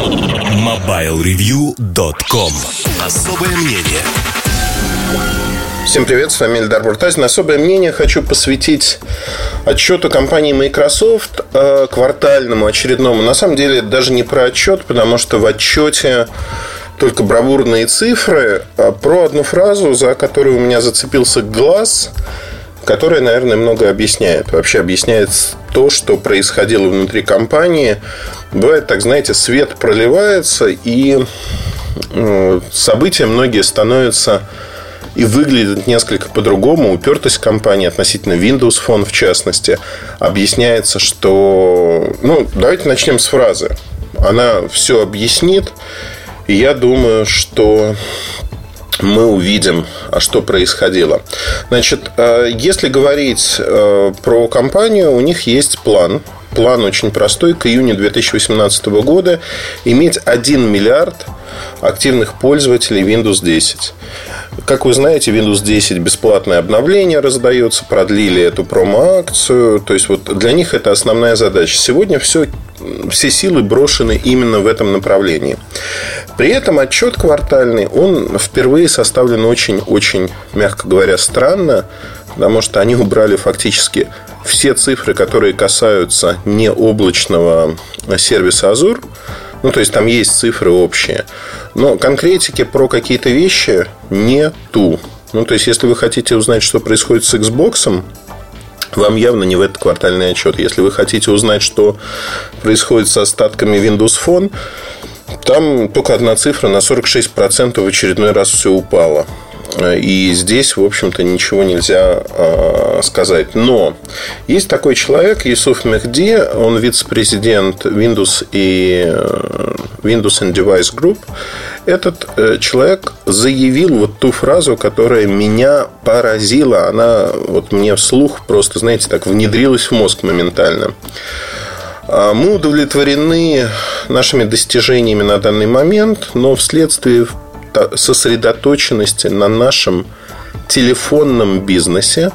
MobileReview.com Особое мнение Всем привет, с вами Эльдар Буртазин. Особое мнение хочу посвятить отчету компании Microsoft э, квартальному, очередному. На самом деле, даже не про отчет, потому что в отчете только бравурные цифры, а про одну фразу, за которую у меня зацепился глаз, которая, наверное, много объясняет. Вообще объясняет то, что происходило внутри компании. Бывает так, знаете, свет проливается, и э, события многие становятся и выглядят несколько по-другому. Упертость компании относительно Windows Phone, в частности, объясняется, что... Ну, давайте начнем с фразы. Она все объяснит. И я думаю, что мы увидим, а что происходило. Значит, э, если говорить э, про компанию, у них есть план. План очень простой. К июню 2018 года иметь 1 миллиард активных пользователей Windows 10. Как вы знаете, Windows 10 бесплатное обновление раздается, продлили эту промо-акцию. То есть, вот для них это основная задача. Сегодня все, все силы брошены именно в этом направлении. При этом отчет квартальный, он впервые составлен очень-очень, мягко говоря, странно, потому что они убрали фактически все цифры, которые касаются необлачного сервиса Azure. Ну, то есть там есть цифры общие. Но конкретики про какие-то вещи нету. Ну, то есть, если вы хотите узнать, что происходит с Xbox, вам явно не в этот квартальный отчет. Если вы хотите узнать, что происходит с остатками Windows Phone, там только одна цифра на 46% в очередной раз все упало. И здесь, в общем-то, ничего нельзя э, сказать. Но есть такой человек, Юсуф Мехди, он вице-президент Windows и э, Windows and Device Group. Этот э, человек заявил вот ту фразу, которая меня поразила. Она вот мне вслух просто, знаете, так внедрилась в мозг моментально. А, мы удовлетворены нашими достижениями на данный момент, но вследствие сосредоточенности на нашем телефонном бизнесе,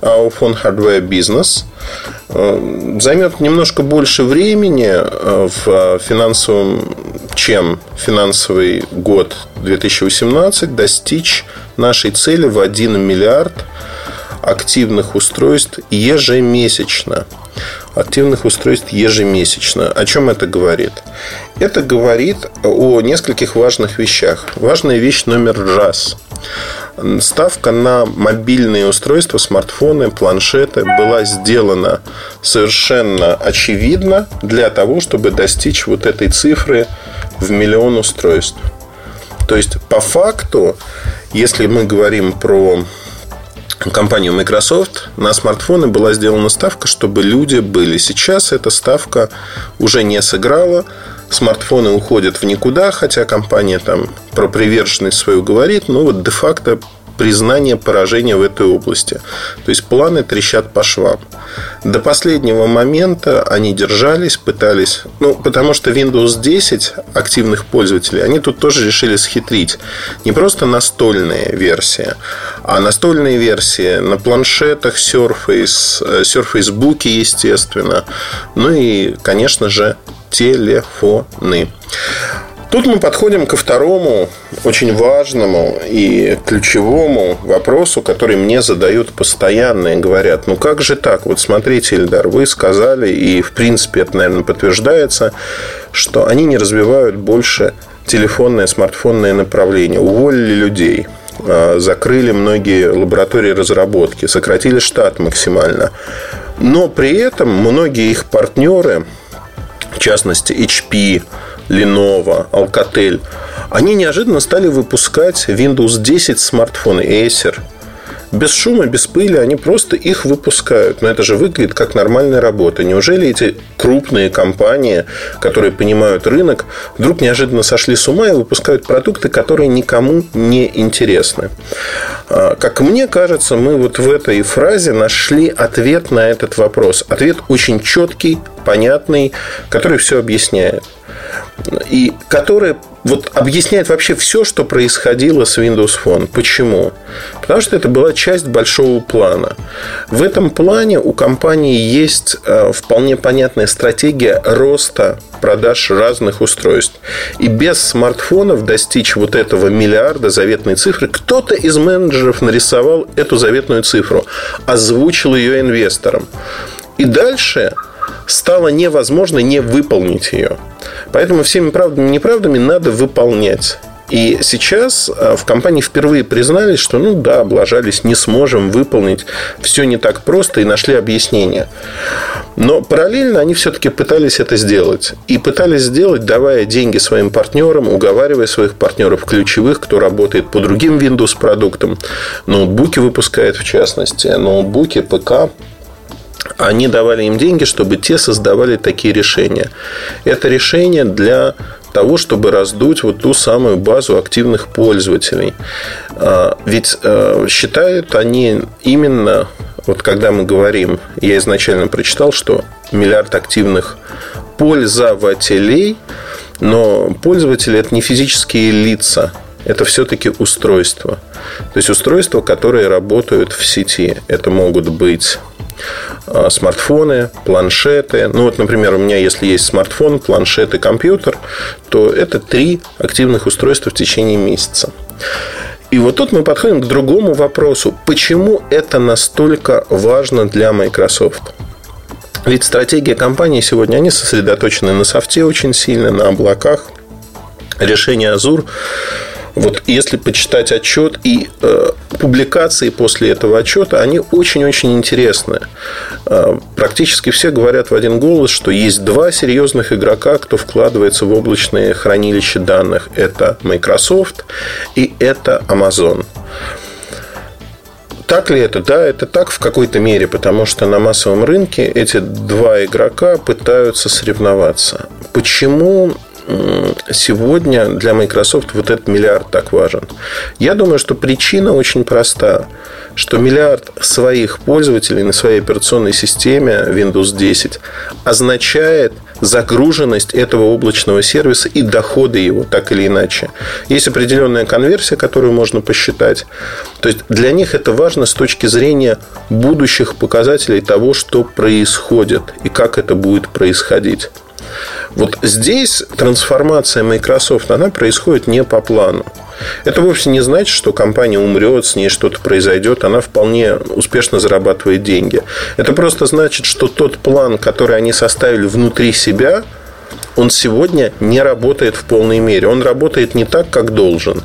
iPhone Hardware бизнес, э, займет немножко больше времени э, в финансовом, чем финансовый год 2018, достичь нашей цели в 1 миллиард активных устройств ежемесячно активных устройств ежемесячно. О чем это говорит? Это говорит о нескольких важных вещах. Важная вещь номер раз. Ставка на мобильные устройства, смартфоны, планшеты была сделана совершенно очевидно для того, чтобы достичь вот этой цифры в миллион устройств. То есть, по факту, если мы говорим про компанию Microsoft на смартфоны была сделана ставка, чтобы люди были. Сейчас эта ставка уже не сыграла. Смартфоны уходят в никуда, хотя компания там про приверженность свою говорит, но вот де-факто признание поражения в этой области. То есть планы трещат по швам. До последнего момента они держались, пытались... Ну, потому что Windows 10 активных пользователей, они тут тоже решили схитрить. Не просто настольная версия, а настольные версии на планшетах, Surface, э, Surface Book, естественно. Ну и, конечно же, телефоны. Тут мы подходим ко второму очень важному и ключевому вопросу, который мне задают постоянно и говорят, ну как же так? Вот смотрите, Ильдар, вы сказали, и в принципе это, наверное, подтверждается, что они не развивают больше телефонное, смартфонное направление. Уволили людей, а, закрыли многие лаборатории разработки, сократили штат максимально. Но при этом многие их партнеры, в частности HP, Lenovo, Alcatel, они неожиданно стали выпускать Windows 10 смартфоны Acer. Без шума, без пыли они просто их выпускают. Но это же выглядит как нормальная работа. Неужели эти крупные компании, которые понимают рынок, вдруг неожиданно сошли с ума и выпускают продукты, которые никому не интересны? А, как мне кажется, мы вот в этой фразе нашли ответ на этот вопрос. Ответ очень четкий, понятный, который все объясняет. И который вот объясняет вообще все, что происходило с Windows Phone. Почему? Потому что это была часть большого плана. В этом плане у компании есть э, вполне понятная стратегия роста продаж разных устройств. И без смартфонов достичь вот этого миллиарда заветной цифры, кто-то из менеджеров нарисовал эту заветную цифру, озвучил ее инвесторам. И дальше стало невозможно не выполнить ее. Поэтому всеми правдами и неправдами надо выполнять. И сейчас э, в компании впервые признались, что ну да, облажались, не сможем выполнить, все не так просто и нашли объяснение. Но параллельно они все-таки пытались это сделать. И пытались сделать, давая деньги своим партнерам, уговаривая своих партнеров ключевых, кто работает по другим Windows продуктам, ноутбуки выпускает в частности, ноутбуки, ПК, они давали им деньги, чтобы те создавали такие решения. Это решение для того, чтобы раздуть вот ту самую базу активных пользователей. А, ведь э, считают они именно, вот когда мы говорим, я изначально прочитал, что миллиард активных пользователей, но пользователи это не физические лица, это все-таки устройства. То есть устройства, которые работают в сети. Это могут быть смартфоны, планшеты. Ну, вот, например, у меня, если есть смартфон, планшет и компьютер, то это три активных устройства в течение месяца. И вот тут мы подходим к другому вопросу. Почему это настолько важно для Microsoft? Ведь стратегия компании сегодня, они сосредоточены на софте очень сильно, на облаках. Решение Azure вот если почитать отчет и э, публикации после этого отчета, они очень-очень интересные. Э, практически все говорят в один голос, что есть два серьезных игрока, кто вкладывается в облачные хранилища данных. Это Microsoft и это Amazon. Так ли это? Да, это так в какой-то мере, потому что на массовом рынке эти два игрока пытаются соревноваться. Почему сегодня для Microsoft вот этот миллиард так важен? Я думаю, что причина очень проста, что миллиард своих пользователей на своей операционной системе Windows 10 означает загруженность этого облачного сервиса и доходы его, так или иначе. Есть определенная конверсия, которую можно посчитать. То есть для них это важно с точки зрения будущих показателей того, что происходит и как это будет происходить. Вот здесь трансформация Microsoft, она происходит не по плану. Это вовсе не значит, что компания умрет, с ней что-то произойдет, она вполне успешно зарабатывает деньги. Это просто значит, что тот план, который они составили внутри себя, он сегодня не работает в полной мере. Он работает не так, как должен.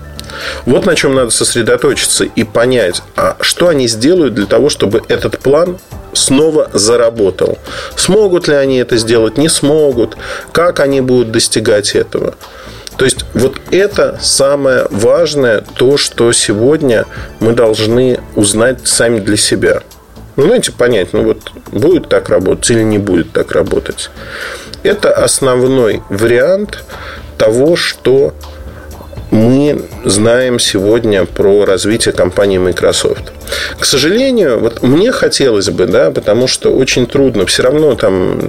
Вот на чем надо сосредоточиться и понять, а что они сделают для того, чтобы этот план снова заработал. Смогут ли они это сделать, не смогут, как они будут достигать этого. То есть вот это самое важное, то, что сегодня мы должны узнать сами для себя. Ну, знаете, понять, ну вот будет так работать или не будет так работать. Это основной вариант того, что мы знаем сегодня про развитие компании Microsoft. К сожалению, вот мне хотелось бы, да, потому что очень трудно, все равно там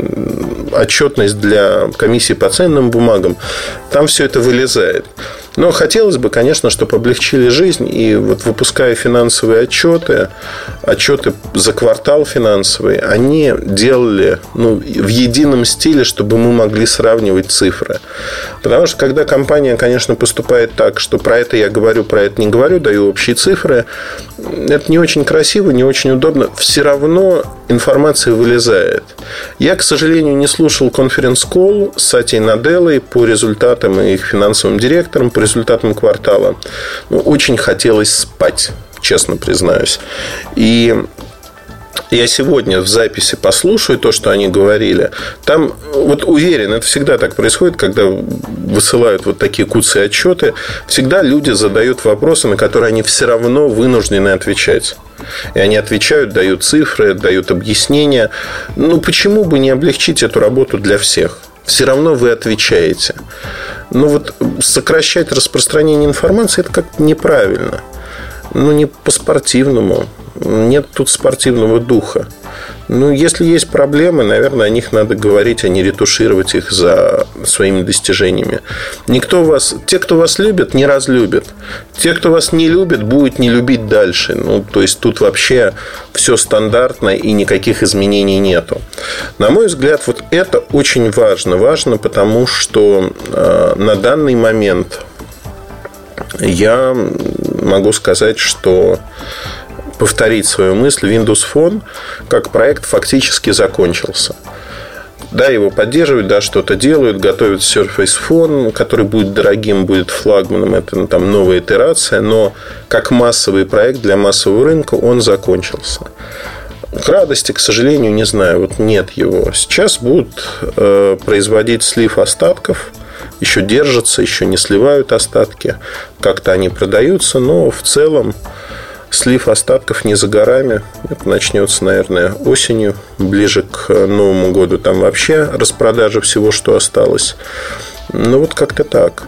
отчетность для комиссии по ценным бумагам, там все это вылезает. Но хотелось бы, конечно, чтобы облегчили жизнь. И вот выпуская финансовые отчеты, отчеты за квартал финансовые, они делали ну, в едином стиле, чтобы мы могли сравнивать цифры. Потому что когда компания, конечно, поступает так, что про это я говорю, про это не говорю, даю общие цифры, это не очень красиво, не очень удобно. Все равно информация вылезает. Я, к сожалению, не слушал конференц-колл с Сатей Наделой по результатам и их финансовым директорам, по результатам квартала. Ну, очень хотелось спать, честно признаюсь. И я сегодня в записи послушаю то, что они говорили. Там, вот уверен, это всегда так происходит, когда высылают вот такие куцы отчеты. Всегда люди задают вопросы, на которые они все равно вынуждены отвечать. И они отвечают, дают цифры, дают объяснения. Ну, почему бы не облегчить эту работу для всех? Все равно вы отвечаете. Но вот сокращать распространение информации это как-то неправильно. Ну, не по-спортивному. Нет тут спортивного духа. Ну, если есть проблемы, наверное, о них надо говорить, а не ретушировать их за своими достижениями. Никто вас... Те, кто вас любит, не разлюбит. Те, кто вас не любит, будет не любить дальше. Ну, то есть, тут вообще все стандартно и никаких изменений нету. На мой взгляд, вот это очень важно. Важно, потому что э, на данный момент я могу сказать, что повторить свою мысль, Windows Phone как проект фактически закончился. Да, его поддерживают, да, что-то делают, готовят Surface Phone, который будет дорогим, будет флагманом, это ну, там новая итерация, но как массовый проект для массового рынка он закончился. К радости, к сожалению, не знаю, вот нет его. Сейчас будут э, производить слив остатков, еще держатся, еще не сливают остатки, как-то они продаются, но в целом Слив остатков не за горами. Это начнется, наверное, осенью, ближе к Новому году. Там вообще распродажа всего, что осталось. Ну, вот как-то так.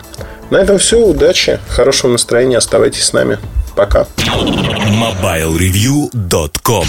На этом все. Удачи, хорошего настроения. Оставайтесь с нами. Пока. MobileReview.com